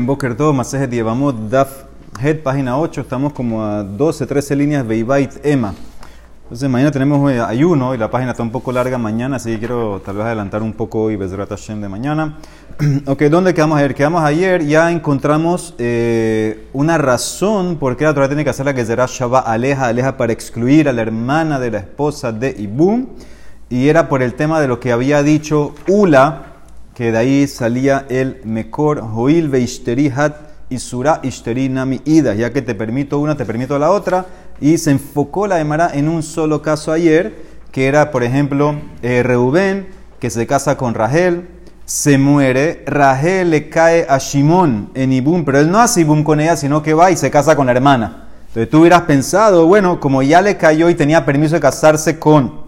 Boker todo, Masejet llevamos Daf Head, página 8. Estamos como a 12, 13 líneas Beibait Ema. Entonces, mañana tenemos eh, ayuno y la página está un poco larga mañana, así que quiero tal vez adelantar un poco hoy Bezrat Hashem de mañana. ok, ¿dónde quedamos ayer? Quedamos ayer, ya encontramos eh, una razón por qué la Torah tiene que hacer la que será Shabbat Aleja, Aleja para excluir a la hermana de la esposa de Ibum. Y era por el tema de lo que había dicho Ula, que de ahí salía el Mekor, Joil Veishteri Hat Isura Ishteri Nami Ida, ya que te permito una, te permito la otra, y se enfocó la Emara en un solo caso ayer, que era, por ejemplo, eh, Reubén, que se casa con Rahel, se muere, Rahel le cae a Shimón en Ibum, pero él no hace Ibum con ella, sino que va y se casa con la hermana. Entonces tú hubieras pensado, bueno, como ya le cayó y tenía permiso de casarse con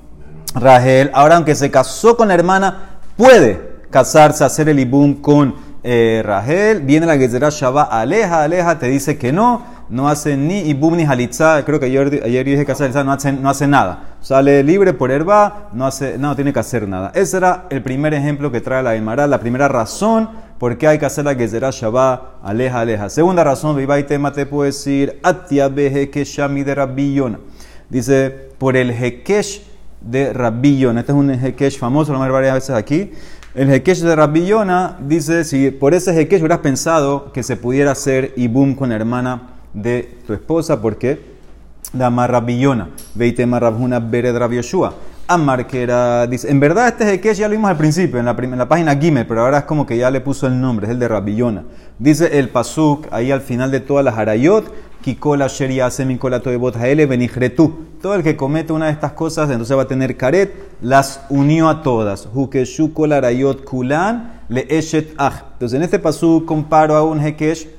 Rahel, ahora aunque se casó con la hermana, puede casarse, hacer el ibum con eh, Rahel. Viene la Gezerá Shabbat, aleja, aleja, te dice que no, no hace ni ibum ni halitza. Creo que ayer, ayer dije que no hace, no hace nada. Sale libre por herba, no, hace, no tiene que hacer nada. Ese era el primer ejemplo que trae la Emara, la primera razón por qué hay que hacer la Gezerá Shabbat, aleja, aleja. Segunda razón, viva y tema te puedo decir, atia shami de Rabillona. Dice, por el hekesh de Rabillona. Este es un hekesh famoso, lo hemos varias veces aquí. El Hekesh de Rabillona dice, si por ese Hekesh hubieras pensado que se pudiera hacer Ibum con la hermana de tu esposa, ¿por qué? La Rabillona, Veite Marrabjuna Bered Rabioshua. Amar, que era, dice, en verdad este Hekesh ya lo vimos al principio, en la, en página Gimel, pero ahora es como que ya le puso el nombre, es el de Rabillona. Dice el Pasuk, ahí al final de todas las Harayot, Kikola Sheria Semikola Toebot Haele Benihretu. Todo el que comete una de estas cosas, entonces va a tener caret, las unió a todas. Hukeshu Arayot Kulan Le Eshet Ach. Entonces en este pasú comparo a un Hekesh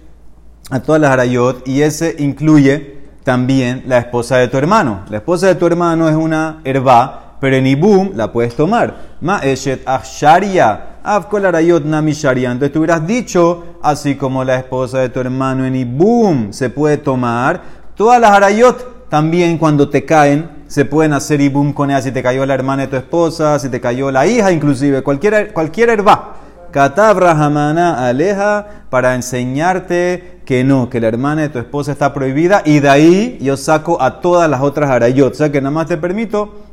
a todas las Arayot y ese incluye también la esposa de tu hermano. La esposa de tu hermano es una herba, pero en Ibum la puedes tomar. Ma Eshet Ach Sharia. Entonces tú hubieras dicho, así como la esposa de tu hermano en Ibum se puede tomar, todas las arayot también cuando te caen se pueden hacer Ibum con ella. Si te cayó la hermana de tu esposa, si te cayó la hija, inclusive, cualquier, cualquier herba. Katabra Hamana aleja para enseñarte que no, que la hermana de tu esposa está prohibida y de ahí yo saco a todas las otras arayot. O sea que nada más te permito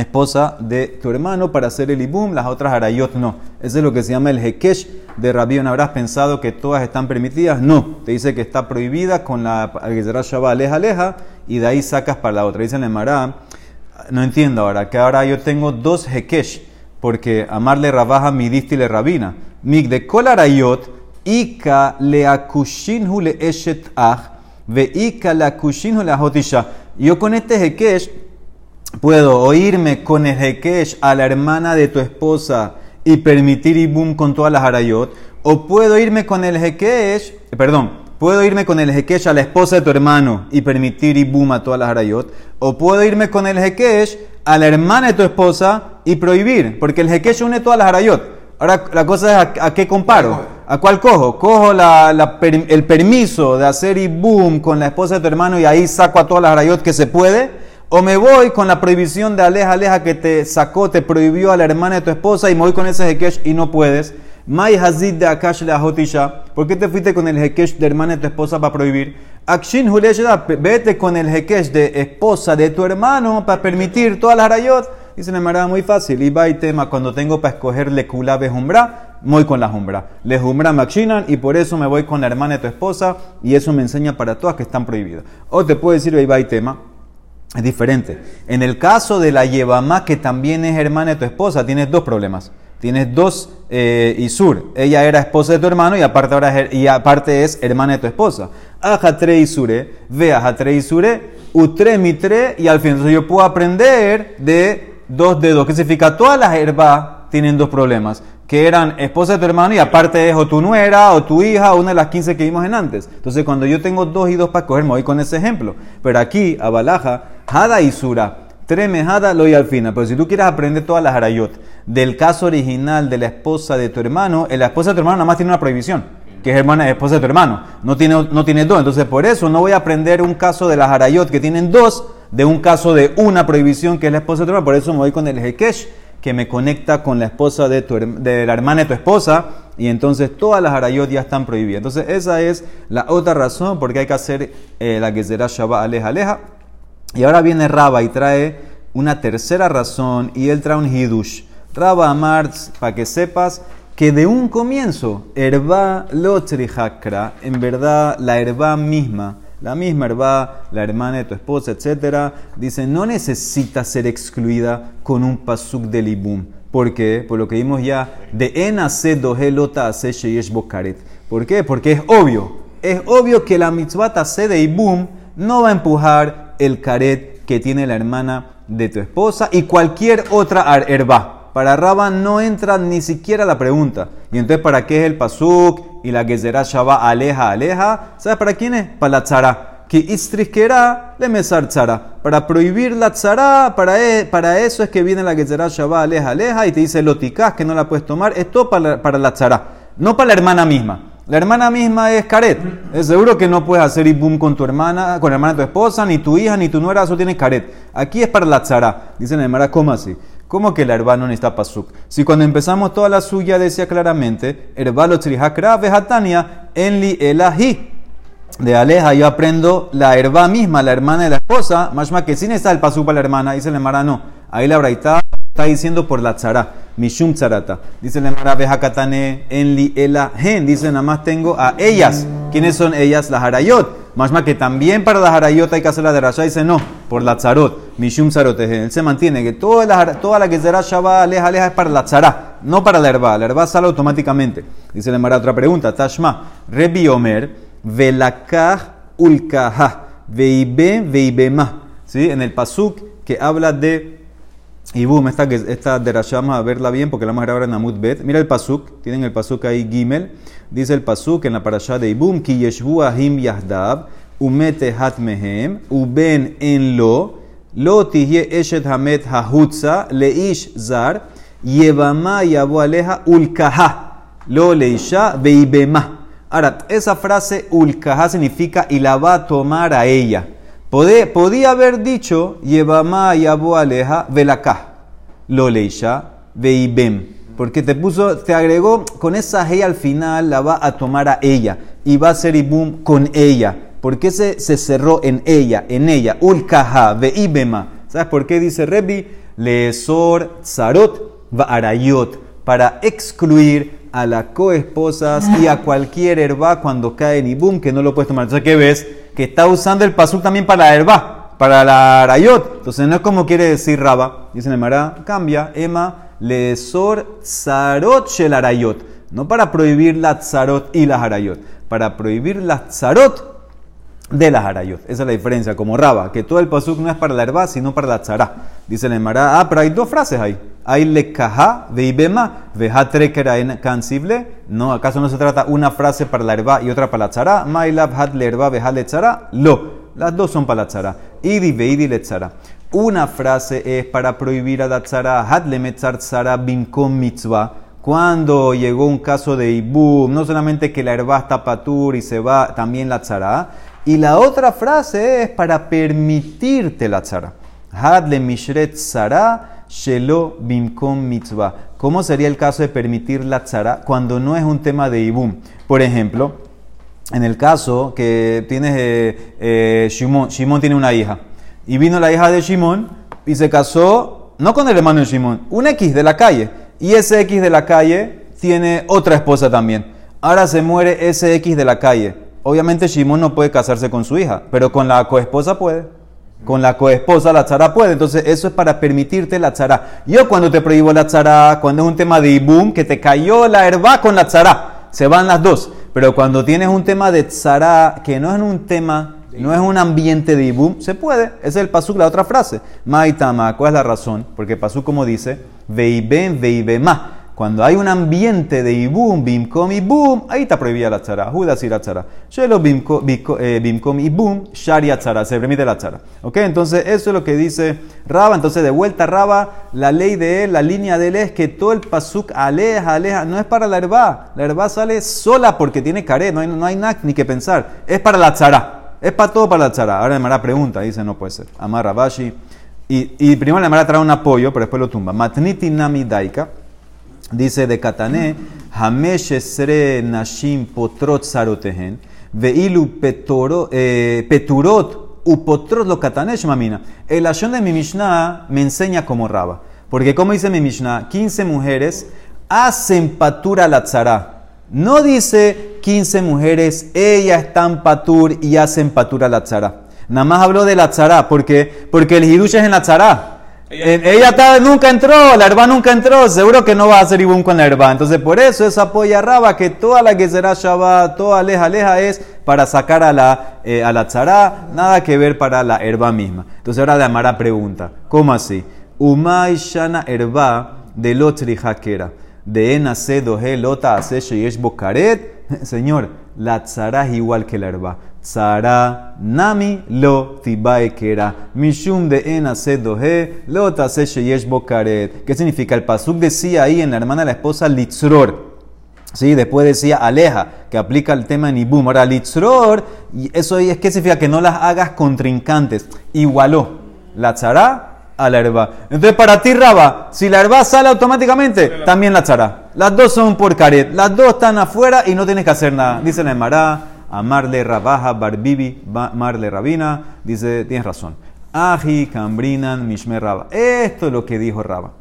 esposa de tu hermano para hacer el ibum, las otras arayot no. Ese es lo que se llama el hekesh de Rabbi. ¿No habrás pensado que todas están permitidas? No. Te dice que está prohibida con la Gezerah Shabbat aleja, aleja, y de ahí sacas para la otra. Dice en el Mará, no entiendo ahora, que ahora yo tengo dos hekesh, porque amarle rabaja y le rabina. Mig de kol arayot, ika le akushinhu le eshet ach, ve ika le akushinhu le ahotisha. Yo con este hekesh puedo oírme con el Hekesh a la hermana de tu esposa y permitir Ibum con todas las Harayot, o puedo irme con el Hekesh, perdón, puedo irme con el Hekesh a la esposa de tu hermano y permitir Ibum a todas las Harayot, o puedo irme con el Hekesh a la hermana de tu esposa y prohibir, porque el Hekesh une todas las Harayot. Ahora la cosa es a, qué comparo. ¿A cuál cojo? Cojo el permiso de hacer Ibum con la esposa de tu hermano y ahí saco a todas las Harayot que se puede o me voy con la prohibición de aleja, aleja que te sacó, te prohibió a la hermana de tu esposa y me voy con ese hekesh y no puedes. Mai hazid de akash le ahotisha. ¿Por qué te fuiste con el hekesh de hermana de tu esposa para prohibir? Akshin vete con el hekesh de esposa de tu hermano para permitir todas las harayot. Dice la manera muy fácil. Y va y tema, cuando tengo para escoger le kulabe jumbra, voy con la jumbra. Le jumbra makshinan y por eso me voy con la hermana de tu esposa y eso me enseña para todas que están prohibidas. O te puedo decir, va y tema es diferente. En el caso de la Yevamá, que también es hermana de tu esposa, tienes dos problemas. Tienes dos eh, Isur. Ella era esposa de tu hermano y aparte, ahora es, y aparte es hermana de tu esposa. Ajatre Isure, ve Ajatre Isure, Utre Mitre, y al fin. Entonces yo puedo aprender de dos dedos. ¿Qué significa? Todas las herbas tienen dos problemas que eran esposa de tu hermano y aparte es o tu nuera o tu hija una de las 15 que vimos en antes. Entonces cuando yo tengo dos y dos para coger, me voy con ese ejemplo. Pero aquí, a Balaja, Hada y Sura, Tremejada lo y al final. Pero si tú quieres aprender todas las harayot del caso original de la esposa de tu hermano, la esposa de tu hermano nada más tiene una prohibición, que es hermana esposa de tu hermano. No tiene, no tiene dos. Entonces por eso no voy a aprender un caso de las harayot que tienen dos, de un caso de una prohibición que es la esposa de tu hermano. Por eso me voy con el Hekesh que me conecta con la esposa de, tu, de la hermana de tu esposa, y entonces todas las harayot ya están prohibidas. Entonces esa es la otra razón por qué hay que hacer eh, la que será Shabbat aleja aleja. Y ahora viene Raba y trae una tercera razón, y él trae un hidush. Raba Amar, para que sepas que de un comienzo, herba lotrihakra, en verdad la herba misma, la misma herba, la hermana de tu esposa, etc., dice, no necesita ser excluida con un pasuk de libum. ¿Por qué? Por lo que vimos ya, de enase dohelota ase sheyesh bokaret. ¿Por qué? Porque es obvio. Es obvio que la mitzvah tase de ibum no va a empujar el karet que tiene la hermana de tu esposa y cualquier otra herba. Para Raba no entra ni siquiera la pregunta. Y entonces, ¿para qué es el pasuk y la será Shabbat aleja, aleja? ¿Sabes para quién es? Para la tzara. Que istrisquera le mesar tzara. Para prohibir la tzara, para, e, para eso es que viene la será Shabbat aleja, aleja y te dice loticás que no la puedes tomar. Esto para, para la tzara, no para la hermana misma. La hermana misma es caret. Es seguro que no puedes hacer ibum con tu hermana, con la hermana de tu esposa, ni tu hija, ni tu nuera, eso tiene caret. Aquí es para la tzara. Dicen la hermana, ¿cómo así? ¿Cómo que el hermano no necesita pasuk? Si cuando empezamos toda la suya decía claramente, herbalo trihakra vejatania enli elahi. De Aleja yo aprendo la herba misma, la hermana de la esposa, más que si necesita el pasuk para la hermana, dice la hermana no. Ahí la braita está diciendo por la tzara, mishum tzarata. Dice la hermana vejatane enli elahen, dice nada más tengo a ellas. ¿Quiénes son ellas? Las harayot. Más que también para las harayot hay que hacer la de Rasha. Dice no, por la tzarot. Mishum tzarot. Él se mantiene que toda la, toda la que será Shabbat aleja, aleja es para la tzara, no para la herba. La herba sale automáticamente. Dice la Mara otra pregunta. Tashma. Rebi Omer. Velakah ulkaha. Veibe veibema. ¿Sí? En el pasuk que habla de boom, esta, esta derasha vamos a verla bien porque la vamos a ahora en Amud Bet. Mira el pasuk, tienen el pasuk ahí Gimel. Dice el pasuk en la parasha de Ibum, ki yeshvu ahim yahdab, umete hat mehem, uben en lo, tihye eshet hamet hahutza, leish zar, yevama yabo aleja ulkaha, lo leisha veibema. Ahora, esa frase ulkaha significa y la va a tomar a ella. Podía, haber dicho, Yevama Yabo Aleja Velakah, lo leisha veibem. Porque te puso, te agregó con esa hey al final, la va a tomar a ella y va a ser ibum con ella. ¿Por qué se, se cerró en ella, en ella? Ulkaha veibema. ¿Sabes por qué dice Rebi? Leesor zarot va arayot. Para excluir a las coesposas y a cualquier herba cuando cae en ibum que no lo puedes tomar. Entonces, ¿qué ves? que está usando el pasuk también para la herba, para la arayot. Entonces no es como quiere decir raba. Dice el Mara, cambia, Emma, lesor zarot shel arayot. No para prohibir la tzarot y las arayot, para prohibir la tzarot de las harayot. Esa es la diferencia, como raba, que todo el pasuk no es para la herba, sino para la tzara. Dice el Mara, ah, pero hay dos frases ahí. Hay lekaha veibema vejatre en cansible. No, ¿acaso no se trata una frase para la herba y otra para la tzara? Mailav hat lerba vejale tzara. Lo. Las dos son para la tzara. Idi le tzara. Una frase es para prohibir a la tzara. Hat le metzar tzara binkom mitzvah. Cuando llegó un caso de ibum, no solamente que la herba está patur y se va también la tzara. Y la otra frase es para permitirte la tzara. Had le mishret tzara Shelo Bimkom Mitzvah. ¿Cómo sería el caso de permitir la tzara cuando no es un tema de Ibum? Por ejemplo, en el caso que tienes eh, eh, Shimon, Shimon tiene una hija y vino la hija de Shimon y se casó no con el hermano de Shimon, un X de la calle. Y ese X de la calle tiene otra esposa también. Ahora se muere ese X de la calle. Obviamente Shimon no puede casarse con su hija, pero con la coesposa puede. Con la coesposa la tzara puede. Entonces, eso es para permitirte la tzara. Yo cuando te prohíbo la tzara, cuando es un tema de ibum, que te cayó la herba con la tzara, se van las dos. Pero cuando tienes un tema de tzara, que no es un tema, no es un ambiente de ibum, se puede. Ese es el pasuk, la otra frase. Maitama, ¿cuál es la razón? Porque pasuk como dice, veiben, veibema. Cuando hay un ambiente de ibum, bimkom, ibum, ahí está prohibida la tzara. Judas y la tzara. Shelo eh, bimkom, ibum, sharia tzara. Se permite la tzara. ¿Ok? Entonces, eso es lo que dice Raba. Entonces, de vuelta, Raba, la ley de él, la línea de él es que todo el pasuk aleja, aleja. No es para la herba. La herba sale sola porque tiene caret. No hay, no hay nada ni que pensar. Es para la tzara. Es para todo para la tzara. Ahora me la pregunta. Dice, no puede ser. Amar Rabashi. Y, primero la Mara trae un apoyo, pero después lo tumba. Matniti nami daika. Dice de Katané, Hamesh esre nashim potrot sarotehen, veilu eh, peturot upotrot lo Katanesh mamina. El ayón de mi Mishnah me enseña como raba. Porque como dice mi Mishnah, 15 mujeres hacen patura la tzara. No dice 15 mujeres, ellas están patur y hacen patura la tzara. Nada más habló de la tzara, porque, porque el hidush es en la tzara. Ella, nunca entró, la herba nunca entró, seguro que no va a hacer ibum con la herba. Entonces, por eso es apoya Raba que toda la que será Shabbat, toda aleja, aleja es para sacar a la, eh, a la tzara, nada que ver para la herba misma. Entonces, ahora la Amara pregunta: ¿cómo así? Umay shana herba de lotri hakera, de enase dohe lota ase sheyesh bokaret. Señor, la tzara es igual que la herba. Tzara nami lo tibae kera. Mishum de ena sedohe lo tase sheyesh bokaret. ¿Qué significa? El pasuk decía ahí en la hermana de la esposa litzror. Sí, después decía aleja, que aplica el tema en Ibum. Ahora, litzror, y eso es que significa que no las hagas contrincantes. Igualó la tzara a la herba. Entonces, para ti, Raba, si la herba sale automáticamente, también la tzara. Las dos son por caret. Las dos están afuera y no tienes que hacer nada. Dice la Emara Amarle Rabaja Barbibi, Marle Rabina, dice, tienes razón. Aji, Cambrinan, Mishme Raba. Esto es lo que dijo Raba.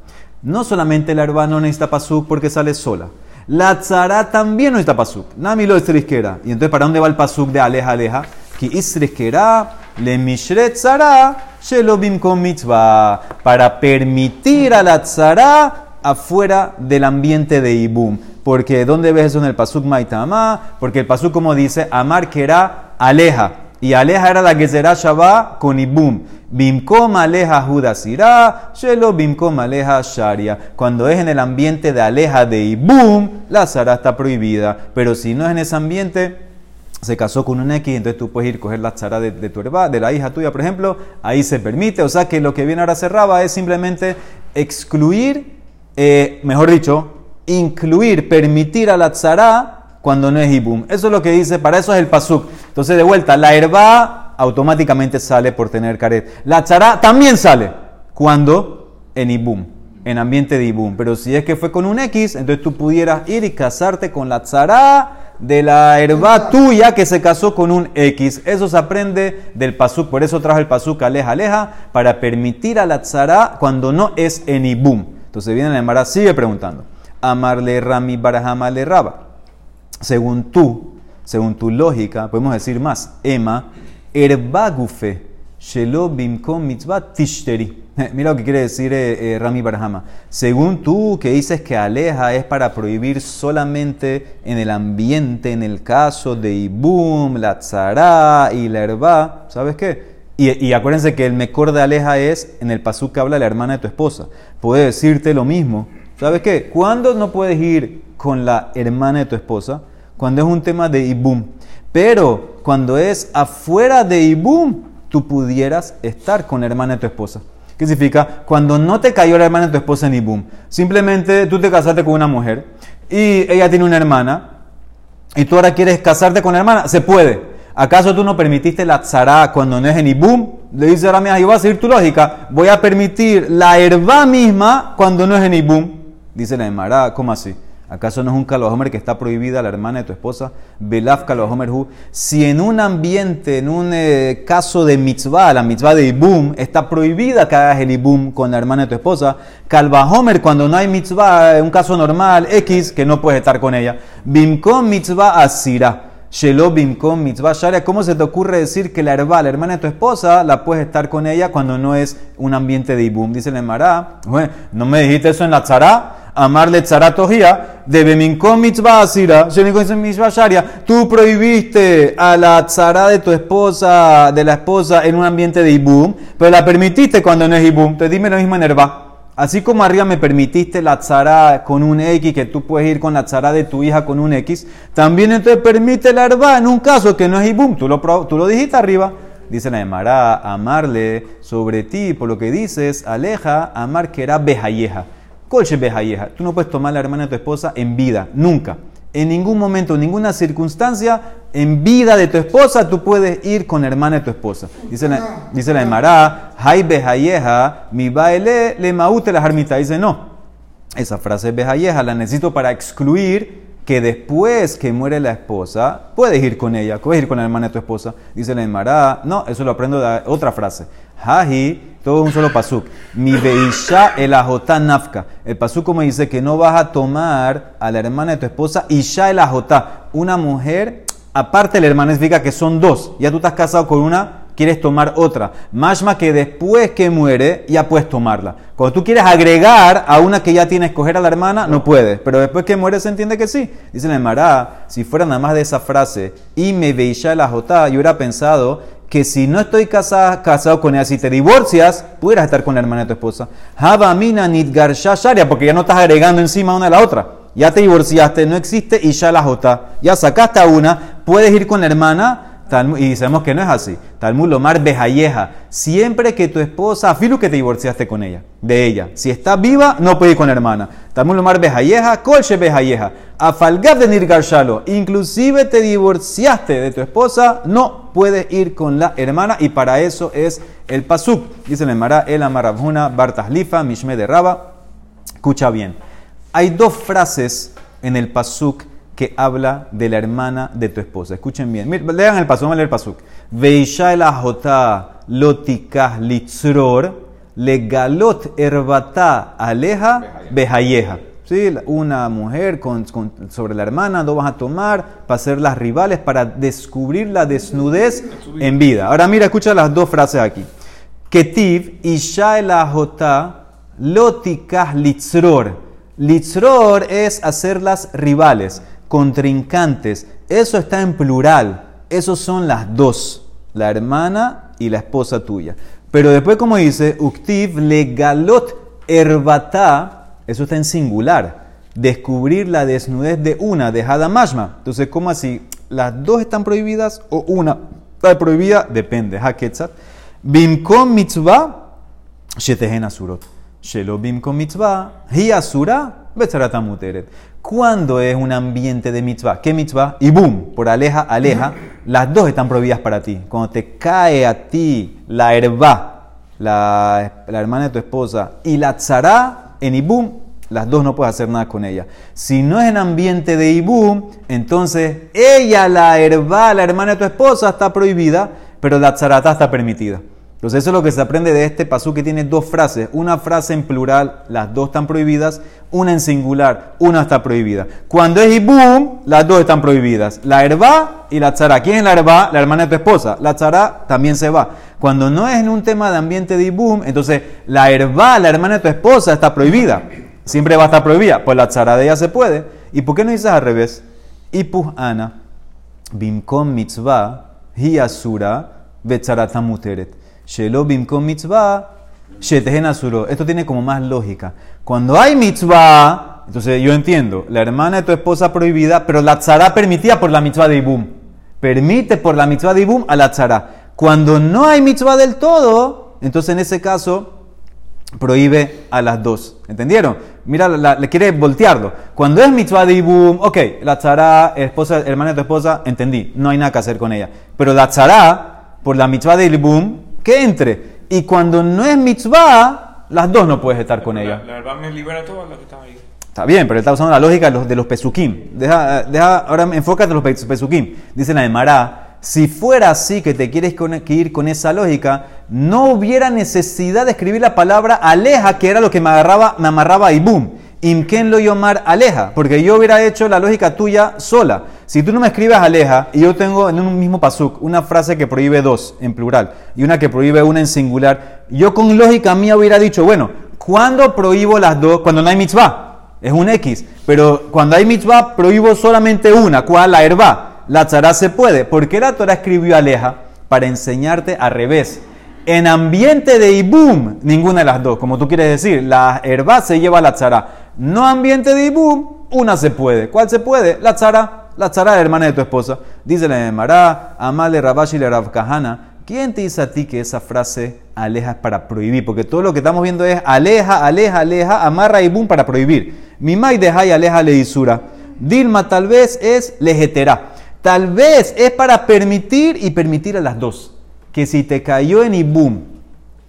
No solamente la herba no necesita pasuk porque sale sola. La tzara también no necesita pasuk. Nami lo isrisquera. Y entonces, ¿para dónde va el pasuk de aleja, aleja? Ki isrisquera le mishret tzara shelobim con mitzvah. Para permitir a la tzara afuera del ambiente de Ibum. Porque ¿dónde ves eso en el Pasuk Maitama? Porque el Pasuk como dice, Amar era aleja. Y aleja era la será Shabbat con Ibum. Bimkom aleja Judasirá, Shelo bimkom aleja Sharia. Cuando es en el ambiente de aleja de Ibum, la Sara está prohibida. Pero si no es en ese ambiente, se casó con un X, entonces tú puedes ir a coger la tzara de, tu herba, de la hija tuya, por ejemplo, ahí se permite. O sea que lo que viene ahora cerraba es simplemente excluir, eh, mejor dicho, incluir, permitir a la tzara cuando no es ibum. Eso es lo que dice, para eso es el pasuk. Entonces, de vuelta, la herba automáticamente sale por tener caret. La tzara también sale cuando en ibum, en ambiente de ibum. Pero si es que fue con un X, entonces tú pudieras ir y casarte con la tzara de la herba tuya que se casó con un X. Eso se aprende del pasuk. Por eso trajo el pasuk aleja, aleja, para permitir a la tzara cuando no es en ibum. Entonces viene la Emara, sigue preguntando amarle Rami Barahama le Raba. Según tú, según tu lógica, podemos decir más. Emma, erbagufe, shelo bimkom mitzvah tishteri. Mira lo que quiere decir eh, eh, Rami Barahama. Según tú, que dices que aleja es para prohibir solamente en el ambiente, en el caso de Ibum, la tzara y la herba, ¿sabes qué? Y, y, acuérdense que el mejor de aleja es en el pasú que habla la hermana de tu esposa. Puede decirte lo mismo ¿Sabes qué? ¿Cuándo no puedes ir con la hermana de tu esposa? Cuando es un tema de Ibum. Pero cuando es afuera de Ibum, tú pudieras estar con la hermana de tu esposa. ¿Qué significa? Cuando no te cayó la hermana de tu esposa en Ibum, simplemente tú te casaste con una mujer y ella tiene una hermana y tú ahora quieres casarte con la hermana, se puede. ¿Acaso tú no permitiste la tzara cuando no es en Ibum? Le dice ahora mismo, va a seguir tu lógica, voy a permitir la herba misma cuando no es en Ibum. Dice la Emara, ¿cómo así? ¿Acaso no es un Kalohomer que está prohibida la hermana de tu esposa? Belaf Kalohomer Hu. Si en un ambiente, en un eh, caso de mitzvah, la mitzvah de Ibum, está prohibida que hagas el Ibum con la hermana de tu esposa, Kalvahomer, cuando no hay mitzvah, en un caso normal, X, que no puedes estar con ella. Bimkom mitzvah asira. Shelo bimkom mitzvah sharia. ¿Cómo se te ocurre decir que la herba, la hermana de tu esposa, la puedes estar con ella cuando no es un ambiente de Ibum? Dice la Emara. ¿no me dijiste eso en la tzara? Amarle tzaratojía, de beminkom mitzvah asira, mitzvah. Tú prohibiste a la tzara de tu esposa, de la esposa, en un ambiente de ibum, pero la permitiste cuando no es ibum. Te dime la misma nerva. Así como arriba me permitiste la tzara con un X, que tú puedes ir con la tzara de tu hija con un X, también entonces permite la herba en un caso que no es ibum. Tú lo, tú lo dijiste arriba. Dice la Emara, amarle sobre ti, por lo que dices, aleja, amar que era bejayeja. Tú no puedes tomar la hermana de tu esposa en vida, nunca. En ningún momento, en ninguna circunstancia, en vida de tu esposa, tú puedes ir con la hermana de tu esposa. Dice la, dice la bejayeja, mi baile le maute la jarmita. Dice, no. Esa frase bejayeja la necesito para excluir que después que muere la esposa, puedes ir con ella, puedes ir con la hermana de tu esposa. Dice la Emara, no, eso lo aprendo de otra frase. Todo un solo pasuk. Mi beisha el ajotá nafka. El pasuk como dice que no vas a tomar a la hermana de tu esposa isha el ajotá. Una mujer, aparte la hermana, significa que son dos. Ya tú estás casado con una, quieres tomar otra. Mashma que después que muere, ya puedes tomarla. Cuando tú quieres agregar a una que ya tienes, escoger a la hermana, no puedes. Pero después que muere se entiende que sí. Dice la Emara, si fuera nada más de esa frase, y me beisha el ajotá, yo hubiera pensado que si no estoy casada, casado con ella, si te divorcias, pudieras estar con la hermana de tu esposa. Habamina nidgar sharia, porque ya no estás agregando encima una a la otra. Ya te divorciaste, no existe y ya la jota. Ya sacaste a una, puedes ir con la hermana y sabemos que no es así. Talmud Lomar Bejayeja. Siempre que tu esposa, filo que te divorciaste con ella, de ella. Si está viva, no puede ir con la hermana. Talmud Lomar Bejayeja, Colche Bejayeja. Afalgab de Nirgar Inclusive te divorciaste de tu esposa, no puedes ir con la hermana. Y para eso es el pasuk. Dice el Mara, el Amarabhuna, Bartaslifa, Mishme de Raba. Escucha bien. Hay dos frases en el pasuk que habla de la hermana de tu esposa. Escuchen bien. lean el paso, vamos a leer el pasuk. Veisha el ajota lotikah litzror legalot erbata aleja behayeja. ¿Sí? Una mujer con, sobre la hermana, no vas a tomar para ser las rivales, para descubrir la desnudez en vida. Ahora mira, escucha las dos frases aquí. Ketiv, Isha el ajota lotikah litzror. Litzror es hacerlas rivales contrincantes. Eso está en plural. Esos son las dos, la hermana y la esposa tuya. Pero después, como dice, Uktiv legalot herbata, eso está en singular. Descubrir la desnudez de una, de Hadamashma. Entonces, ¿cómo así? ¿Las dos están prohibidas o una está prohibida? Depende. Haketzat. Bimkom mitzvah, shetehen asurot. Shelo bimkom mitzvah, hi asura, betzarat ¿Cuándo es un ambiente de mitzvah? ¿Qué mitzvah? Y boom, por aleja, aleja. Las dos están prohibidas para ti. Cuando te cae a ti la herba, la, hermana de tu esposa, y la tzara en ibum, las dos no puedes hacer nada con ella. Si no es en ambiente de ibum, entonces ella, la herba, la hermana de tu esposa, está prohibida, pero la tzarata está permitida. Entonces eso es lo que se aprende de este pasú que tiene dos frases. Una frase en plural, las dos están prohibidas. Una en singular, una está prohibida. Cuando es ibum, las dos están prohibidas. La herba y la tzara. ¿Quién es la herba? La hermana de tu esposa. La tzara también se va. Cuando no es en un tema de ambiente de ibum, entonces la herba, la hermana de tu esposa, está prohibida. Siempre va a estar prohibida. Pues la tzara de ella se puede. ¿Y por qué no dices al revés? Ipuh ana, bimkom mitzvah, hi asura, muteret. Shelobim con mitzvah, asuro. Esto tiene como más lógica. Cuando hay mitzvah, entonces yo entiendo, la hermana de tu esposa prohibida, pero la tzara permitida por la mitzvah de Ibum. Permite por la mitzvah de Ibum a la tzara. Cuando no hay mitzvah del todo, entonces en ese caso prohíbe a las dos. ¿Entendieron? Mira, le quiere voltearlo. Cuando es mitzvah de Ibum, ok, la tzara, esposa, hermana de tu esposa, entendí, no hay nada que hacer con ella. Pero la tzara, por la mitzvah de Ibum, que entre. Y cuando no es mitzvah, las dos no puedes estar con ella. La verdad me libera todo lo que está ahí. Está bien, pero él está usando la lógica de los, de los pesukim. Deja, deja, ahora enfócate en los pesukim. Dice la de Mará, si fuera así que te quieres ir con esa lógica, no hubiera necesidad de escribir la palabra aleja, que era lo que me, agarraba, me amarraba y boom. Imken lo yomar aleja, porque yo hubiera hecho la lógica tuya sola. Si tú no me escribes aleja y yo tengo en un mismo pasuk una frase que prohíbe dos en plural y una que prohíbe una en singular, yo con lógica mía hubiera dicho, bueno, ¿cuándo prohíbo las dos? Cuando no hay mitzvah, es un X, pero cuando hay mitzvah prohíbo solamente una, ¿cuál? La herba. La tzara se puede. ¿Por qué la Torah escribió aleja? Para enseñarte al revés. En ambiente de ibum, ninguna de las dos, como tú quieres decir, la herba se lleva la tzara. No ambiente de ibum, una se puede. ¿Cuál se puede? La tzara la tzara hermana de tu esposa. Dice la Mará, Amale Rabashi le Rav Kahana. ¿Quién te dice a ti que esa frase aleja es para prohibir? Porque todo lo que estamos viendo es aleja, aleja, aleja, amarra y para prohibir. Mi mai deja y aleja le isura. Dilma tal vez es lejetera. Tal vez es para permitir y permitir a las dos. Que si te cayó en Ibum,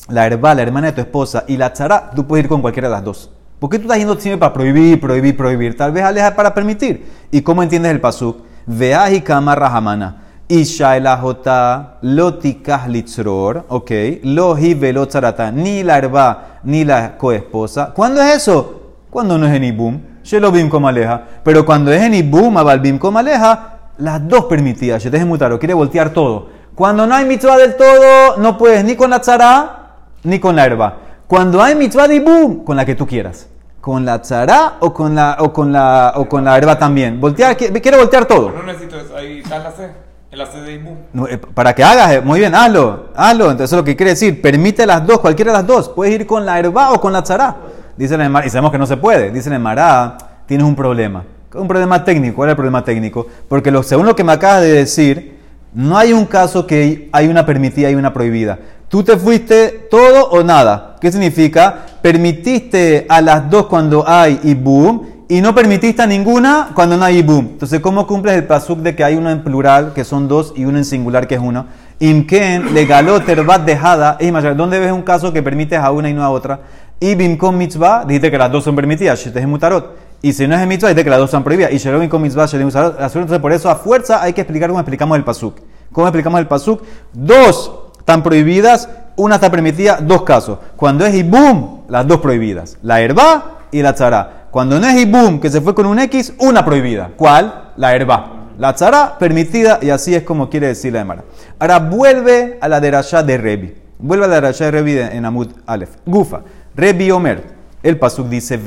la herba, la hermana de tu esposa, y la tzara, tú puedes ir con cualquiera de las dos. ¿Por qué tú estás yendo siempre para prohibir, prohibir, prohibir? Tal vez aleja para permitir. ¿Y cómo entiendes el pasuk? Veahi kama rahamana. Isha elajota lotikah litzror, ok, lohi velotzarata, ni la herba ni la coesposa. ¿Cuándo es eso? Cuando no es en Ibum, Shelobim como aleja. Pero cuando es en Ibum, Abalbim como aleja, las dos permitidas. Yo te mutaro, quiere voltear todo. Cuando no hay mitzvah del todo, no puedes ni con la tzara ni con la herba. Cuando hay mitzvah de Ibum, con la que tú quieras. Con la tzara o con la, o con la, o con la herba también. Voltear, quiere voltear todo. No necesito eso, ahí está la C. La C de. No, eh, para que hagas, eh, muy bien, hazlo, hazlo. Entonces, eso es lo que quiere decir, permite las dos, cualquiera de las dos. Puedes ir con la herba o con la tzara. Dice el y sabemos que no se puede. Dice el Mará, tienes un problema. Un problema técnico. ¿Cuál es el problema técnico? Porque según lo que me acabas de decir, no hay un caso que hay una permitida y una prohibida. Tú te fuiste todo o nada. ¿Qué significa? Permitiste a las dos cuando hay y boom y no permitiste a ninguna cuando no hay y boom. Entonces, ¿cómo cumples el pasuk de que hay uno en plural, que son dos, y uno en singular, que es uno? Imken, legaló, terbat, dejada. ¿Dónde ves un caso que permites a una y no a otra? Y bimkom mitzvah, dijiste que las dos son permitidas, es mutarot. Y si no es en mitzvah, dijiste que las dos son prohibidas. Y shalom con mitzvah, shalom mutarot. Entonces, por eso, a fuerza, hay que explicar cómo explicamos el pasuk. ¿Cómo explicamos el pasuk? Dos están prohibidas, una está permitida, dos casos. Cuando es ibum, las dos prohibidas. La herba y la tzara. Cuando no es ibum, que se fue con un X, una prohibida. ¿Cuál? La herba. La tzara permitida y así es como quiere decir la Emara. Ahora vuelve a la derashá de Rebi. Vuelve a la derashá de Rebi en Amud Aleph. Gufa. Rebi Omer, el pasuk dice,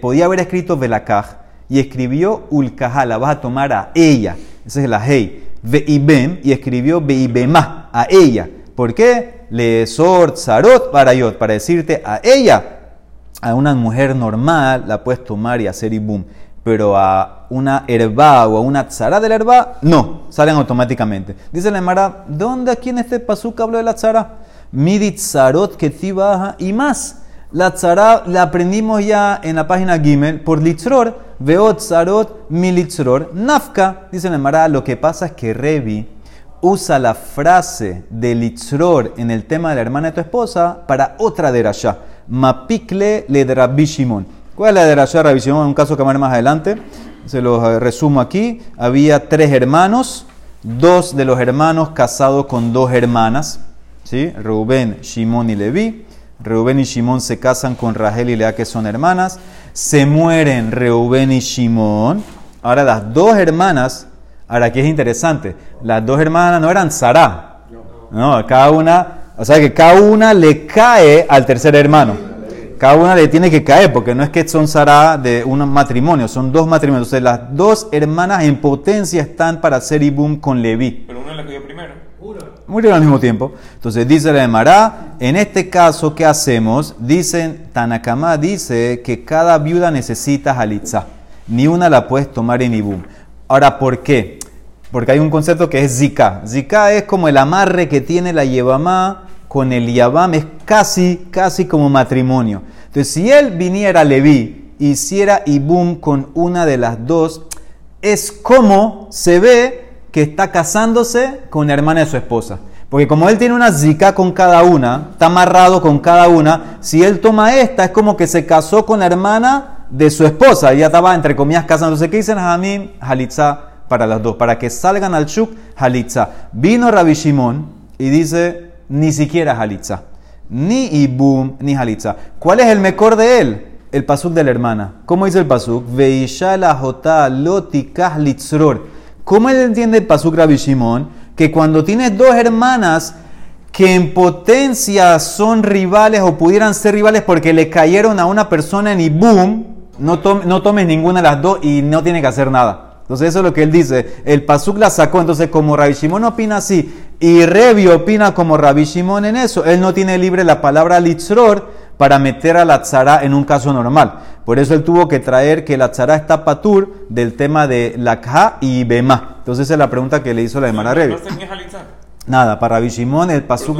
podía haber escrito velakaj y escribió ulkajala, vas a tomar a ella. Esa es la hey. Veibem y escribió veibemá, a ella. ¿Por qué? Le sort parayot, para decirte a ella, a una mujer normal la puedes tomar y hacer ibum, pero a una herba o a una tzara de la herba, no, salen automáticamente. Dice la Emara, ¿dónde aquí en este pasuk hablo de la tzara? Midit zarot que baja y más. La tzara la aprendimos ya en la página Gimel por litzror, veot zarot militzror, nafka. Dice la Mara, lo que pasa es que Revi usa la frase de litzror en el tema de la hermana de tu esposa para otra derashá. Mapikle le Rabbi Shimon. ¿Cuál es la derashá de Rabbi Shimon? Un caso que vamos a ver más adelante. Se los eh, resumo aquí. Había tres hermanos, dos de los hermanos casados con dos hermanas. ¿sí? Rubén, Shimon y Leví. Reuben y Shimón se casan con Rahel y Lea, que son hermanas. Se mueren Reuben y Shimón. Ahora las dos hermanas, ahora aquí es interesante, las dos hermanas no eran Sara. No, cada una, o sea que cada una le cae al tercer hermano. Cada una le tiene que caer, porque no es que son Sara de un matrimonio, son dos matrimonios. Entonces las dos hermanas en potencia están para hacer Ibum con Leví. Pero una murieron al mismo tiempo. Entonces dice la Emara, en este caso, ¿qué hacemos? Dicen, Tanakama dice que cada viuda necesita halitza. Ni una la puedes tomar en Ibum. Ahora, ¿por qué? Porque hay un concepto que es zika. Zika es como el amarre que tiene la Yevamá con el Yabam, es casi, casi como matrimonio. Entonces, si él viniera a Leví, hiciera Ibum con una de las dos, es como se ve que está casándose con la hermana de su esposa. Porque como él tiene una zika con cada una, está amarrado con cada una, si él toma esta, es como que se casó con la hermana de su esposa. Ella estaba, entre comillas, casándose. ¿Qué dicen Hamim? Halitza para las dos. Para que salgan al shuk, halitza. Vino Rabbi Shimon y dice, ni siquiera halitza. Ni ibum, ni halitza. ¿Cuál es el mejor de él? El pasuk de la hermana. ¿Cómo dice el pasuk? Veishala jota lotikah litzror. ¿Cómo él entiende Pasuk Rabbi Shimon? Que cuando tienes dos hermanas que en potencia son rivales o pudieran ser rivales porque le cayeron a una persona en Ibum, no, no tomes ninguna de las dos y no tiene que hacer nada. Entonces eso es lo que él dice. El Pasuk la sacó, entonces como Rabbi Shimon opina así y Revi opina como Rabbi Shimon en eso, él no tiene libre la palabra litzror para meter a la tzara en un caso normal. Por eso él tuvo que traer que la tzara está patur del tema de la y bema. Entonces esa es la pregunta que le hizo la hermana Revi. Nada, para Rabbi el pasuk,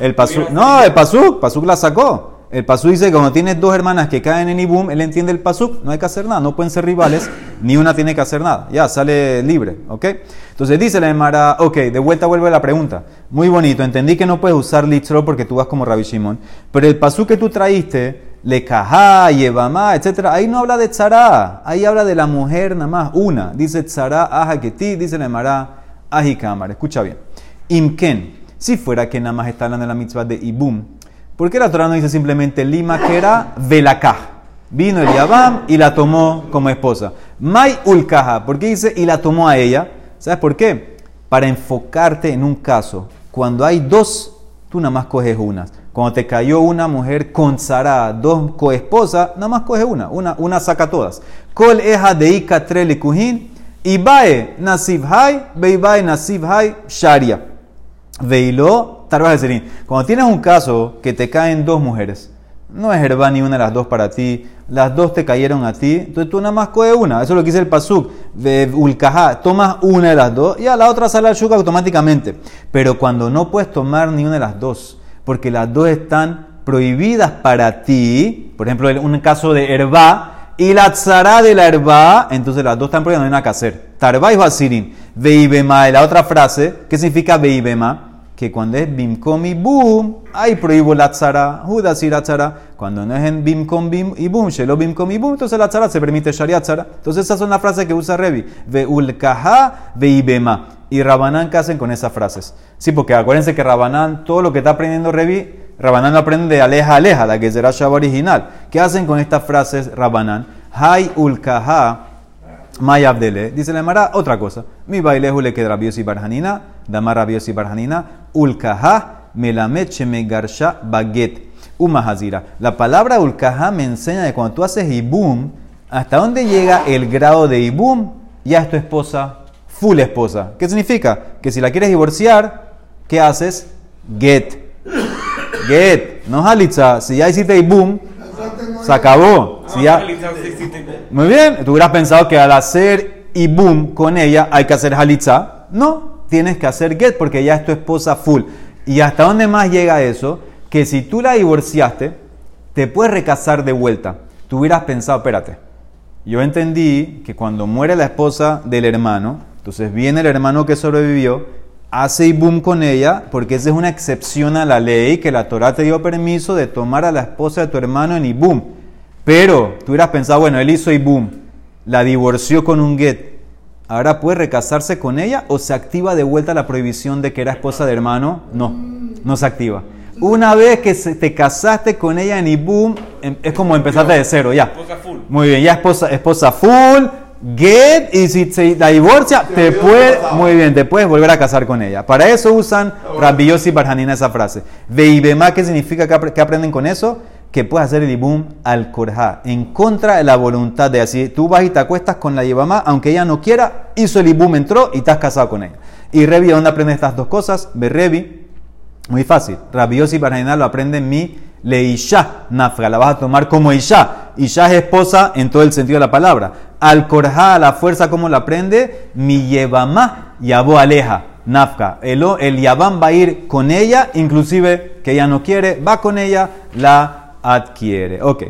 el pasuk, no, el pasuk, pasuk la sacó. El pasuk dice que cuando tienes dos hermanas que caen en Ibum, él entiende el pasuk, no hay que hacer nada, no pueden ser rivales, ni una tiene que hacer nada, ya sale libre, ¿ok? Entonces dice la Emara, ok, de vuelta vuelve la pregunta, muy bonito, entendí que no puedes usar litzro porque tú vas como Rabbi Shimon, pero el pasuk que tú traíste, le cajá, yevamá, etc. Ahí no habla de tzara, ahí habla de la mujer nada más, una. Dice tzara, aja que ti, dice la Emara, ajikamar. Escucha bien. Imken, si fuera que nada más está hablando de la mitzvah de Ibum, ¿por qué la Torah no dice simplemente lima que era velakah? Vino el Yabam y la tomó como esposa. Mai ulkaha, ¿por qué dice y la tomó a ella? ¿Sabes por qué? Para enfocarte en un caso. Cuando hay dos, tú nada más coges una. Cuando te cayó una mujer con Sara, dos coesposas, nada más coge una, una, una saca todas. Kol eja de ikatre likuhin, ibae nasiv hay, beibae nasiv hay, sharia. Veilo, serín. Cuando tienes un caso que te caen dos mujeres, no es herba ni una de las dos para ti, las dos te cayeron a ti, entonces tú nada más coges una. Eso es lo que dice el pasuk. De tomas una de las dos y a la otra sale al shuk automáticamente. Pero cuando no puedes tomar ni una de las dos, porque las dos están prohibidas para ti, por ejemplo, un caso de herba y la tzara de la herba, entonces las dos están prohibidas, no hay nada que hacer. Tarba y Basirin, veibema, la otra frase, ¿qué significa veibema? Que cuando es bimkom y boom, ahí prohíbo la tzara, judas y la tzara. Cuando no es en bimkom bim y boom, shelo bimkom y boom, entonces la tzara se permite sharia tzara. Entonces esas son las frases que usa Revi. Ve ulkaha, ve ibema. Y Rabanán, ¿qué hacen con esas frases? Sí, porque acuérdense que Rabanán, todo lo que está aprendiendo Revi, Rabanán lo aprende de aleja aleja, la que será Shaba original. ¿Qué hacen con estas frases Rabanán? Hay ulkaha, May Abdele, dice la Mara otra cosa. Mi baile le que rabios y barjanina, damar rabios y barjanina, ulkaha melamet shemegarsha baget. Umahazira. La palabra ulkaha me enseña de cuando tú haces ibum, hasta dónde llega el grado de ibum, ya es tu esposa, full esposa. ¿Qué significa? Que si la quieres divorciar, ¿qué haces? Get. Get. No halitza. Si ya hiciste ibum, se acabó. Si ya... Muy bien, tú hubieras pensado que al hacer boom con ella hay que hacer halitza. No, tienes que hacer get porque ya es tu esposa full. ¿Y hasta dónde más llega eso? Que si tú la divorciaste, te puedes recasar de vuelta. Tú hubieras pensado, espérate, yo entendí que cuando muere la esposa del hermano, entonces viene el hermano que sobrevivió, hace y boom con ella, porque esa es una excepción a la ley que la Torah te dio permiso de tomar a la esposa de tu hermano en boom. Pero tú hubieras pensado, bueno, él hizo y boom, la divorció con un get. ¿Ahora puede recasarse con ella o se activa de vuelta la prohibición de que era esposa de hermano? No, no se activa. Una vez que te casaste con ella en Ibum, em, es como empezaste de cero, ya. Esposa full. Muy bien, ya esposa, esposa full, get, y si se la divorcia, te puede, muy bien, te puedes volver a casar con ella. Para eso usan Rabbi y Barjanina esa frase. Veibema, ¿qué significa? ¿Qué aprenden con eso? Que puedes hacer el ibum al korja, en contra de la voluntad de así. Tú vas y te acuestas con la yevamá, aunque ella no quiera, hizo el ibum, entró y estás casado con ella. Y Revi, ¿dónde aprende estas dos cosas? Ve Revi, muy fácil. Rabiosi Barajena lo aprende en mi leisha nafra, la vas a tomar como isha. Isha es esposa en todo el sentido de la palabra. Al korja, la fuerza, ¿cómo la aprende? Mi yevamá, yabo aleja. Nafka. El, el Yabam va a ir con ella, inclusive que ella no quiere, va con ella, la adquiere. Ok.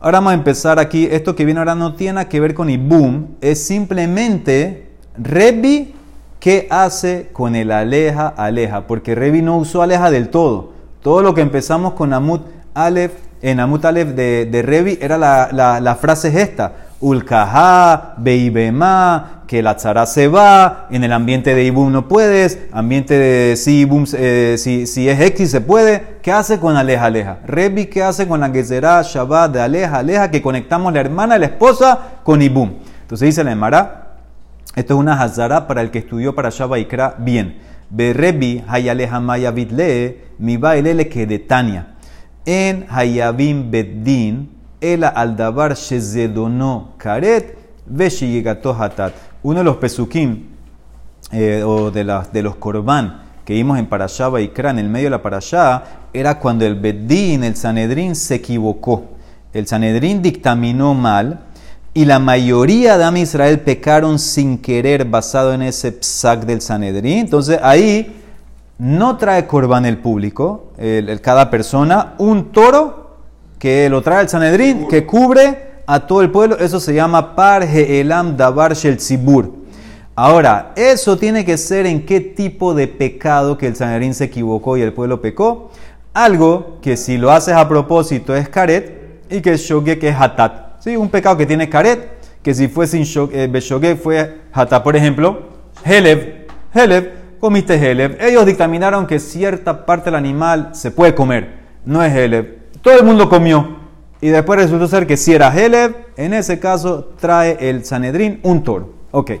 Ahora vamos a empezar aquí. Esto que viene ahora no tiene que ver con Ibum. Es simplemente Rebi ¿qué hace con el aleja, aleja. Porque Rebi no usó aleja del todo. Todo lo que empezamos con Amut Aleph, en Amut Aleph de, de Revi era la, la, la frase es esta. Ulkaha, Beibema, que la tzara se va, en el ambiente de Ibum no puedes, ambiente de si, Ibum, eh, si, si, es X se puede, ¿qué hace con Aleja Aleja? Rebi, ¿qué hace con la Gezerá Shabbat de Aleja Aleja? Que conectamos la hermana la esposa con Ibum. Entonces dice la Emara, esto es una hazara para el que estudió para Shabbat Ikra bien. Rebi, Hayaleja Maya Vidle, mi bailele que de. En Hayabim Beddin, Ela aldabar shezedono karet hatat. Uno de los pesukim eh, o de, los korban que vimos en Parashá Baikra, en el medio de la Parashá, era cuando el Beddin, el Sanedrín, se equivocó. El Sanedrín dictaminó mal y la mayoría de Am Israel pecaron sin querer basado en ese psak del Sanedrín. Entonces ahí no trae korban el público, cada persona, un toro que lo trae el Sanedrín, que cubre a todo el pueblo. Eso se llama Parje Elam Dabar Shel Tzibur. Ahora, eso tiene que ser en qué tipo de pecado que el Sanedrín se equivocó y el pueblo pecó. Algo que si lo haces a propósito es caret y que shogue que es hatat. ¿Sí? Un pecado que tiene caret, que si fue sin eh, fue hatat. Por ejemplo, Helev. Helev, comiste Helev. Ellos dictaminaron que cierta parte del animal se puede comer. No es Helev. Todo el mundo comió. Y después resultó ser que si era Helev, en ese caso trae el Sanedrín un toro. Ok.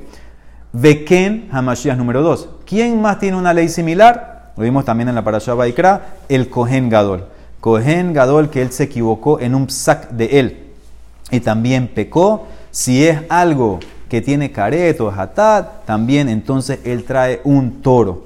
Beken Hamashiach número 2. ¿Quién más tiene una ley similar? Lo vimos también en la Parashah Baikra, el Kohen Gadol. Kohen Gadol que él se equivocó en un psak de él y también pecó. Si es algo que tiene caret o hatat, también entonces él trae un toro.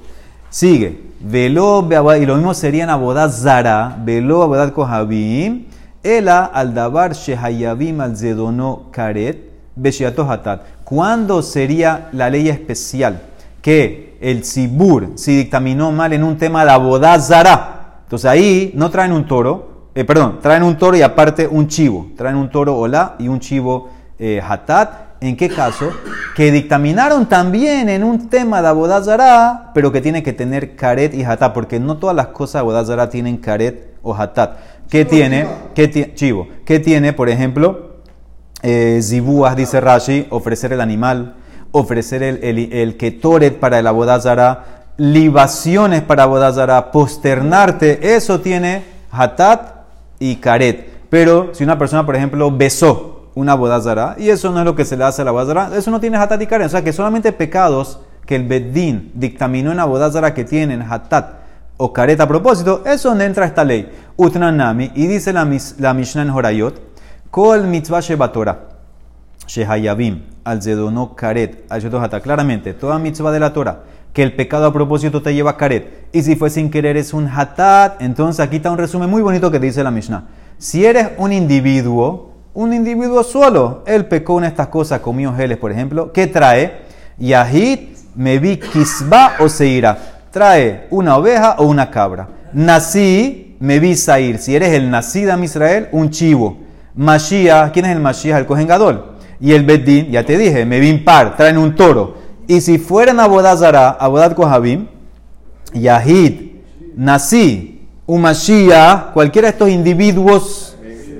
Sigue. Velo y lo mismo sería en Abodad Zara, Velo Abodad Kohabim, Ela al Dabar Shehayavim al Zedono Karet, Beshiato Hatat. ¿Cuándo sería la ley especial que el Sibur si dictaminó mal en un tema de abodazara? Entonces ahí no traen un toro, eh, perdón, traen un toro y aparte un chivo. Traen un toro olá y un chivo eh, hatat. ¿En qué caso? Que dictaminaron también en un tema de abodazara, pero que tiene que tener caret y hatat, porque no todas las cosas de abodazara tienen caret o hatat. ¿Qué tiene? ¿Qué chivo? ¿Qué tiene, por ejemplo? eh, zibúas, dice Rashi, ofrecer el animal, ofrecer el, el, el ketoret para el abodazara, libaciones para abodazara, posternarte, eso tiene hatat y karet. Pero si una persona, por ejemplo, besó una abodazara, y eso no es lo que se le hace a la abodazara, eso no tiene hatat y karet. O sea que solamente pecados que el Beddin dictaminó en abodazara que tienen hatat o karet a propósito, eso donde entra esta ley. Utnanami, y dice la, la Mishnah en Horayot, Kol mitzvah shebatora, shehayavim, al zedono karet, al claramente, toda mitzvah de la Torah, que el pecado a propósito te lleva karet, y si fue sin querer es un hatat, entonces aquí está un resumen muy bonito que dice la Mishnah. Si eres un individuo, un individuo solo, él pecó en estas cosas, comió geles, por ejemplo, ¿qué trae? Yahid, me vi kisba o seira. Trae una oveja o una cabra. Nací, me vi sair. Si eres el nacido de Israel, un chivo. Mashiach, ¿quién es el Mashiach? El Kohen Gadol. Y el Beddin, ya te dije, me vi par, traen un toro. Y si fueran a Bodazara, a Bodad Kohabim, Yahid, Nasi, un Mashiach, cualquiera de estos individuos,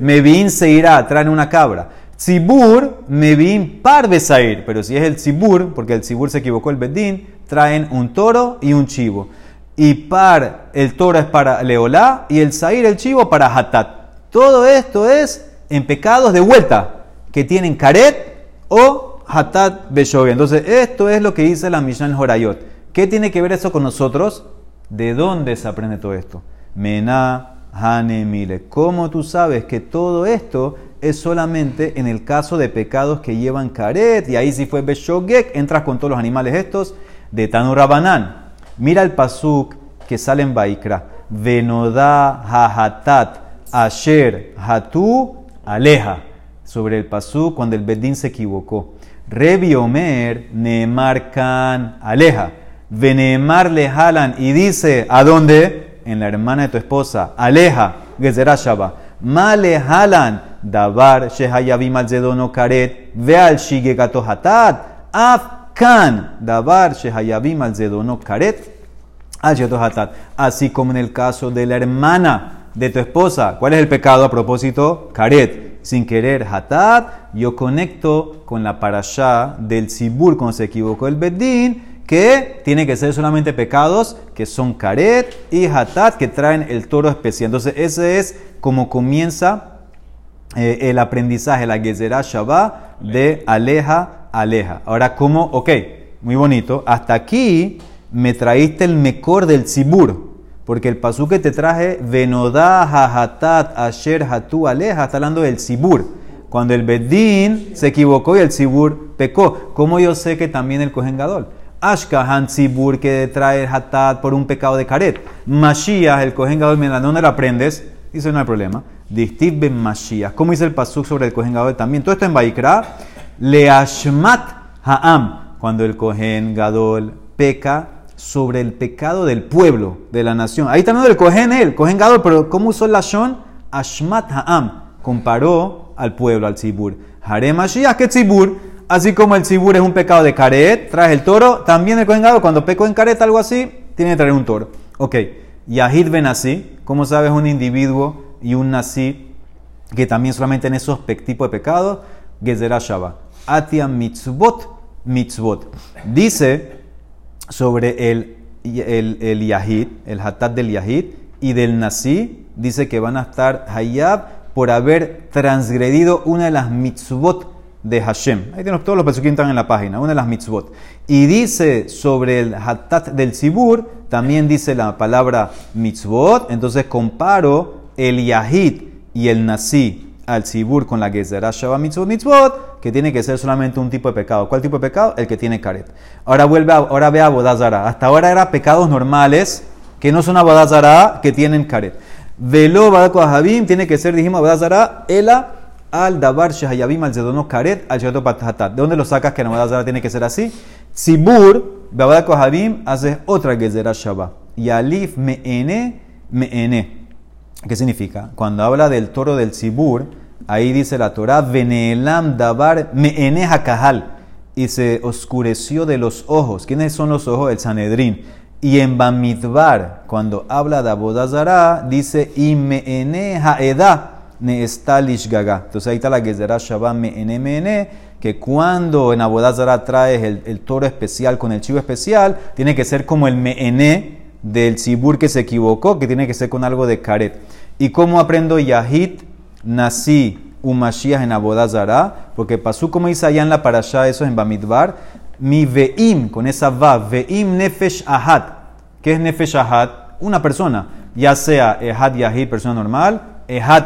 me vi se irá, traen una cabra. Tzibur, me vi par Besair, pero si es el Tzibur, porque el Tzibur se equivocó el Beddin, traen un toro y un chivo. Y par, el toro es para Leolá y el Sair, el chivo, para Hatat. Todo esto es en pecados de vuelta que tienen caret o hatat beshoge. Entonces, esto es lo que dice la Mishnah en Horayot. ¿Qué tiene que ver eso con nosotros? ¿De dónde se aprende todo esto? Mená, Hane, Mile. ¿Cómo tú sabes que todo esto es solamente en el caso de pecados que llevan caret? Y ahí si fue beshogek, entras con todos los animales estos de Tanurabanán. Mira el pasuk que sale en Baikra. Venodá hahatat asher hatu aleja sobre el pasú cuando el Bedín se equivocó. Rebi Omer, Neemar Kan, aleja. Venemar le jalan y dice, ¿a dónde? En la hermana de tu esposa, aleja, Gezerá Shaba. Male jalan, Dabar, Shehayavim al Karet, Veal Shigegato Hatat, Afkan, Dabar, Shehayavim al Karet, Hatat. Así como en el caso de la hermana de tu esposa. ¿Cuál es el pecado a propósito? Karet. Sin querer, hatat. Yo conecto con la parashá del Sibur cuando se equivocó el Bedín, que tiene que ser solamente pecados que son karet y hatat, que traen el toro especial. Entonces, ese es como comienza eh, el aprendizaje, la Gezerah Shabbat de aleja, aleja. Ahora, ¿cómo? Ok, muy bonito. Hasta aquí me traíste el mejor del Sibur. Porque el pasú que te traje, Venodá hatat asher hatu aleja, está hablando del sibur. Cuando el Bedín se equivocó y el sibur pecó. ¿Cómo yo sé que también el Kohen Gadol? Ashkahan sibur que trae hatat por un pecado de caret. Mashiach, el Kohen Gadol, ¿dónde lo aprendes? Dice, no hay problema. Distiv ben Mashiach. ¿Cómo dice el pasú sobre el Kohen Gadol también? Todo esto en Baikra. Leashmat ha'am. Cuando el Kohen Gadol peca, sobre el pecado del pueblo, de la nación. Ahí también el cogen él, cogen Gadol, pero ¿cómo usó la Shon? Ashmat Ha'am comparó al pueblo, al Tzibur. Hare Mashiach que Tzibur, así como el Tzibur es un pecado de Karet, trae el toro, también el Kohen Gadol, cuando peco en Karet, algo así, tiene que traer un toro. Ok, Yahid Ben Así, como sabes, un individuo y un Nasi que también solamente en esos tipos de pecados, Gezerah Shaba. Atia Mitzvot, Mitzvot. Dice sobre el, el, el Yahid, el Hatat del Yahid y del Nasi, dice que van a estar Hayab por haber transgredido una de las mitzvot de Hashem. Ahí tenemos todos los pesukim están en la página, una de las mitzvot. Y dice sobre el hatat del Sibur, también dice la palabra mitzvot, entonces comparo el yahid y el nasi al Sibur con la Gezerah Shabbat mitzvot mitzvot, que tiene que ser solamente un tipo de pecado. ¿Cuál tipo de pecado? El que tiene karet. Ahora vuelve ahora ve a Bodazara. Hasta ahora eran pecados normales que no son Bodazara, que tienen karet. Velo Ahabim tiene que ser, dijimos, Abadazara, Ela al Dabar Shahayabim al Zedono Karet al Shedoto Patatat. ¿De dónde lo sacas que en Abadazara tiene que ser así? Tzibur, Badako Ahabim, hace otra Gezerah Shabbat. Y Alif Meene, Meene. ¿Qué significa? Cuando habla del toro del Tzibur, ahí dice la Torah, Veneelam Dabar Meene Hakahal. Y se oscureció de los ojos. ¿Quiénes son los ojos? El Sanedrín. Y en Bamidbar, cuando habla de Abodazara, dice Imeene Haeda Neestalish Gaga. Entonces ahí está la Gezerah Shabbat Meene que cuando en Abodazara traes el, toro especial con el chivo especial, tiene que ser como el Meene del Sibur que se equivocó, que tiene que ser con algo de Karet. ¿Y cómo aprendo Yahid, Nasi, Umashiach en Abodazara? Porque pasó como dice allá en la parasha, eso en Bamidbar mi veim, con esa va, veim nefesh ahad. ¿Qué es nefesh ahad? Una persona, ya sea ehad yahid, persona normal,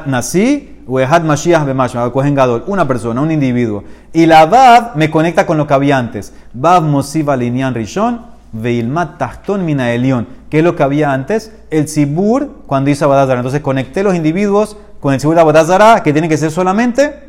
nasi o mashiach b'mashma, cogen gadol, una persona, un individuo. Y la vav me conecta con lo que había antes. Vav mosiva linian rishon, veilmat tahton mina elion. ¿Qué es lo que había antes? El sibur cuando hizo abadazara. Entonces conecté los individuos con el sibur de abadazara, que tiene que ser solamente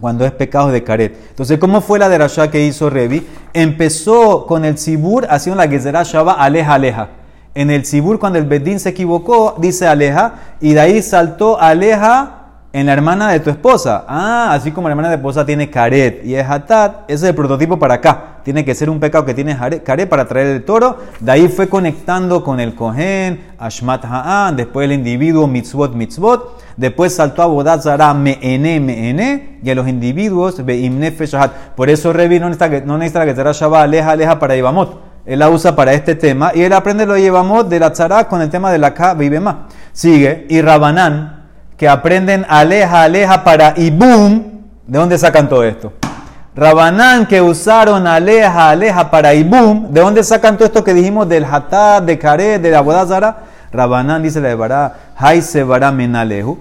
cuando es pecado de caret. Entonces, ¿cómo fue la derashá que hizo Revi? Empezó con el sibur haciendo la gezerá shaba aleja, aleja. En el sibur, cuando el bedín se equivocó, dice aleja, y de ahí saltó aleja en la hermana de tu esposa. Ah, así como la hermana de tu esposa tiene caret y es hatat, ese es el prototipo para acá. Tiene que ser un pecado que tiene caret para traer el toro. De ahí fue conectando con el cohen, ashmat ha'an, después el individuo mitzvot mitzvot. Después saltó a Bodat Zara me'ene me'ene y a los individuos shahat. Por eso Revi no necesita, no necesita que Zara Shabbat aleja aleja para Ibamot. Él la usa para este tema y él aprende lo Ibamot de la Tzara con el tema de la Ka más. Sigue. Y Rabanán que aprenden aleja, aleja para ibum. ¿De dónde sacan todo esto? Rabanán que usaron aleja, aleja para ibum. ¿De dónde sacan todo esto que dijimos del hatá, de karet, de la bodazara? Rabanán dice la de Bará, Haise Bará Menalehu.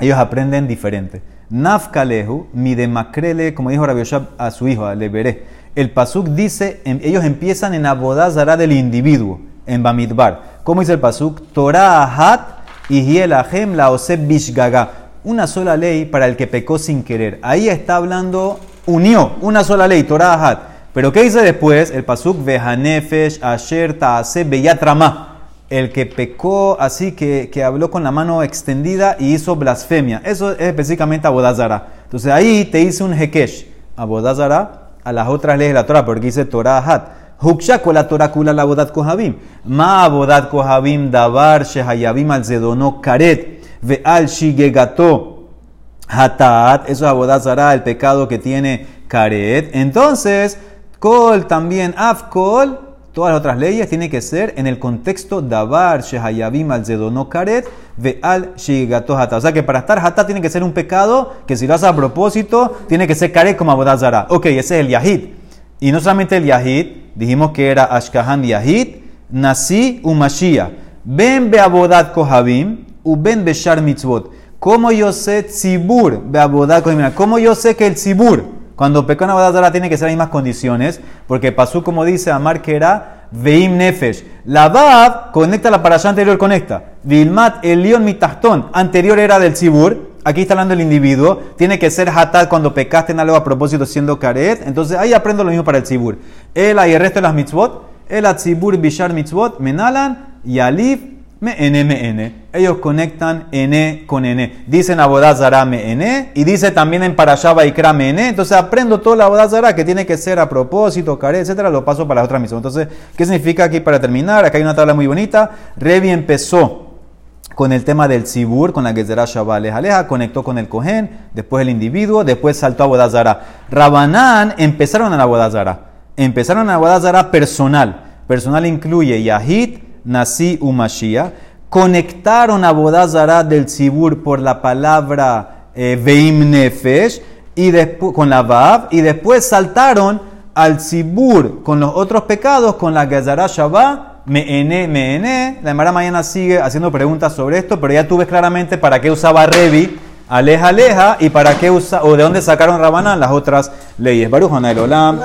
Ellos aprenden diferente. Nafkalehu, mi de makrele, como dijo Rabbi a su hijo, le veré. El pasuk dice, em, ellos empiezan en abodazara del individuo, en Bamidbar. ¿Cómo dice el pasuk? Torah ahat y la Bishgaga. Una sola ley para el que pecó sin querer. Ahí está hablando, unió una sola ley, Torah Ahat. Pero ¿qué dice después? El pasuk Vehanefesh, Asher, Taase, Beyatrama. El que pecó así, que, que, habló con la mano extendida y hizo blasfemia. Eso es específicamente Abodazara. Entonces ahí te hice un Hekesh. Abodazara a las otras leyes de la Torah, porque dice Torah Ahat. Huksha la Torah kula la bodat kohabim. Ma bodat kohabim davar shehayabim al zedono karet. Ve al shigegato hatat. Eso es abodat zara, el pecado que tiene karet. Entonces, kol también, afkol, todas las otras leyes tienen que ser en el contexto davar shehayabim al karet. Ve al shigegato hatat. O sea que para estar hatat tiene que ser un pecado que si lo haces a propósito, tiene que ser karet como abodat zara. Ok, ese es el yahid. Y no solamente el yahid, dijimos que era Ashkahan Yahid, Nasi Umashia. Ben Beabodat Kohabim, Ben Beshar Mitzvot. ¿Cómo yo sé Tzibur Beabodat Kohabim? ¿Cómo yo sé que el Tzibur, cuando pecó en Abodat tiene que ser las mismas condiciones? Porque pasó como dice Amar que era Veim Nefesh. La Bab conecta la parasha anterior, conecta. Vilmat Elion Mitachton, anterior era del Tzibur. Aquí está hablando el individuo. Tiene que ser hatat cuando pecaste en algo a propósito siendo caret. Entonces ahí aprendo lo mismo para el tzibur. El y el resto de las mitzvot. El tzibur bishar mitzvot. Menalan y alif me ene, me ene. Ellos conectan ene con ene. Dicen abodazara me ene y dice también en parashaba y me ene. Entonces aprendo toda la abodazara que tiene que ser a propósito, care, etcétera. Lo paso para la otra misión. Entonces, ¿qué significa aquí para terminar? Acá hay una tabla muy bonita. Revi empezó con el tema del Sibur, con la Gezerah Shabbat Aleja, conectó con el Cohen, después el individuo, después saltó a Bodazara. Rabanán empezaron a la Bodazara. Empezaron a la Bodazara personal. Personal incluye Yahid, Nasi Umashia, conectaron a Bodazara del Sibur por la palabra eh, Veim Nefesh y con la Vav, y después saltaron al Sibur con los otros pecados, con la Gezerah Shabbat, me me La Emara mañana sigue haciendo preguntas sobre esto, pero ya tú ves claramente para qué usaba Revi, aleja, aleja, y para qué usa, o de dónde sacaron Rabanán las otras leyes. Baruch Olam.